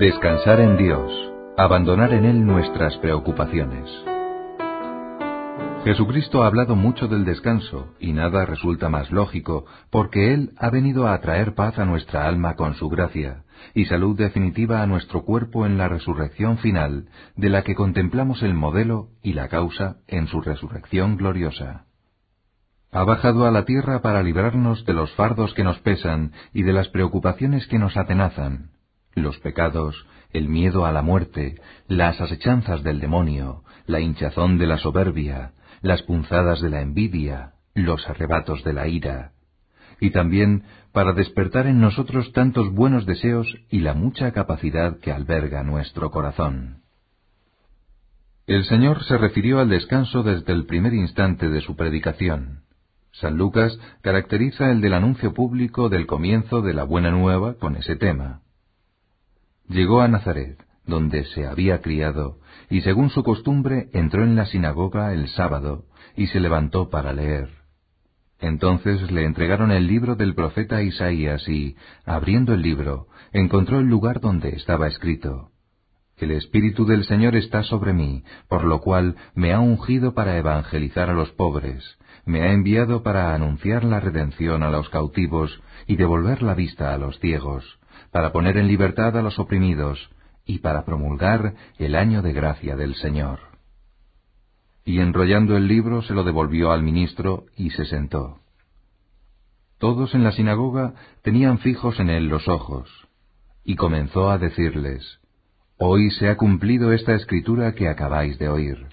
Descansar en Dios, abandonar en Él nuestras preocupaciones. Jesucristo ha hablado mucho del descanso, y nada resulta más lógico, porque Él ha venido a traer paz a nuestra alma con su gracia, y salud definitiva a nuestro cuerpo en la resurrección final, de la que contemplamos el modelo y la causa en su resurrección gloriosa. Ha bajado a la tierra para librarnos de los fardos que nos pesan y de las preocupaciones que nos atenazan, los pecados, el miedo a la muerte, las asechanzas del demonio, la hinchazón de la soberbia, las punzadas de la envidia, los arrebatos de la ira, y también para despertar en nosotros tantos buenos deseos y la mucha capacidad que alberga nuestro corazón. El Señor se refirió al descanso desde el primer instante de su predicación. San Lucas caracteriza el del anuncio público del comienzo de la buena nueva con ese tema. Llegó a Nazaret, donde se había criado, y según su costumbre entró en la sinagoga el sábado, y se levantó para leer. Entonces le entregaron el libro del profeta Isaías y, abriendo el libro, encontró el lugar donde estaba escrito, El Espíritu del Señor está sobre mí, por lo cual me ha ungido para evangelizar a los pobres, me ha enviado para anunciar la redención a los cautivos y devolver la vista a los ciegos, para poner en libertad a los oprimidos y para promulgar el año de gracia del Señor. Y enrollando el libro se lo devolvió al ministro y se sentó. Todos en la sinagoga tenían fijos en él los ojos, y comenzó a decirles, Hoy se ha cumplido esta escritura que acabáis de oír.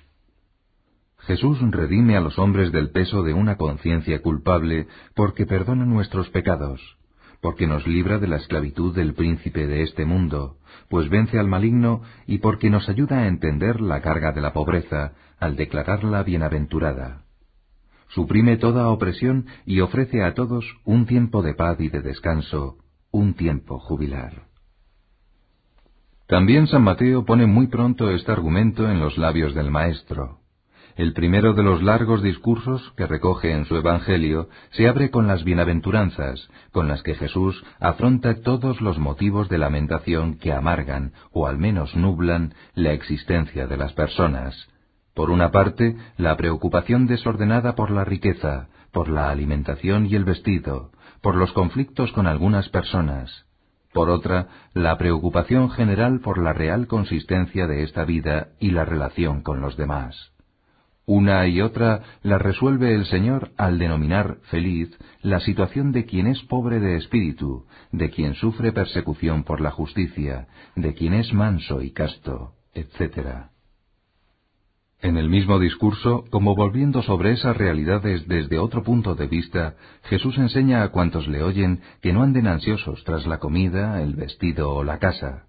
Jesús redime a los hombres del peso de una conciencia culpable porque perdona nuestros pecados, porque nos libra de la esclavitud del príncipe de este mundo, pues vence al maligno y porque nos ayuda a entender la carga de la pobreza al declararla bienaventurada. Suprime toda opresión y ofrece a todos un tiempo de paz y de descanso, un tiempo jubilar. También San Mateo pone muy pronto este argumento en los labios del Maestro. El primero de los largos discursos que recoge en su Evangelio se abre con las bienaventuranzas, con las que Jesús afronta todos los motivos de lamentación que amargan, o al menos nublan, la existencia de las personas. Por una parte, la preocupación desordenada por la riqueza, por la alimentación y el vestido, por los conflictos con algunas personas. Por otra, la preocupación general por la real consistencia de esta vida y la relación con los demás. Una y otra la resuelve el Señor al denominar feliz la situación de quien es pobre de espíritu, de quien sufre persecución por la justicia, de quien es manso y casto, etc. En el mismo discurso, como volviendo sobre esas realidades desde otro punto de vista, Jesús enseña a cuantos le oyen que no anden ansiosos tras la comida, el vestido o la casa.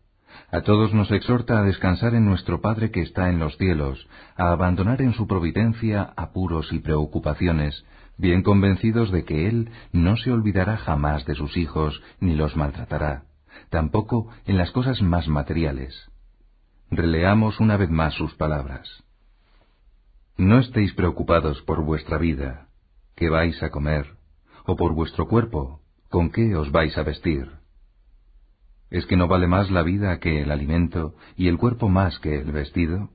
A todos nos exhorta a descansar en nuestro Padre que está en los cielos, a abandonar en su providencia apuros y preocupaciones, bien convencidos de que Él no se olvidará jamás de sus hijos ni los maltratará, tampoco en las cosas más materiales. Releamos una vez más sus palabras. No estéis preocupados por vuestra vida, qué vais a comer, o por vuestro cuerpo, con qué os vais a vestir. ¿Es que no vale más la vida que el alimento y el cuerpo más que el vestido?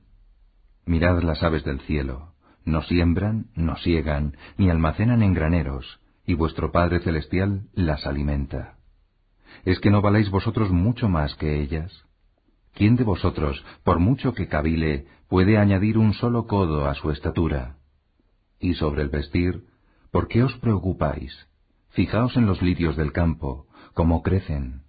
Mirad las aves del cielo, no siembran, no siegan, ni almacenan en graneros, y vuestro Padre Celestial las alimenta. ¿Es que no valéis vosotros mucho más que ellas? ¿Quién de vosotros, por mucho que cavile, puede añadir un solo codo a su estatura? Y sobre el vestir, ¿por qué os preocupáis? Fijaos en los lirios del campo, cómo crecen,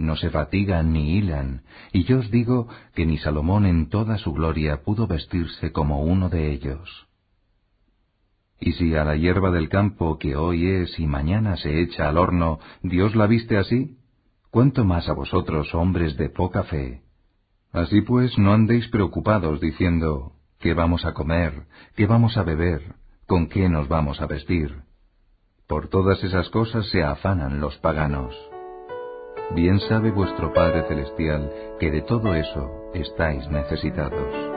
no se fatigan ni hilan, y yo os digo que ni Salomón en toda su gloria pudo vestirse como uno de ellos. Y si a la hierba del campo que hoy es y mañana se echa al horno, Dios la viste así, ¿cuánto más a vosotros, hombres de poca fe? Así pues, no andéis preocupados diciendo, ¿qué vamos a comer? ¿qué vamos a beber? ¿con qué nos vamos a vestir? Por todas esas cosas se afanan los paganos. Bien sabe vuestro Padre Celestial que de todo eso estáis necesitados.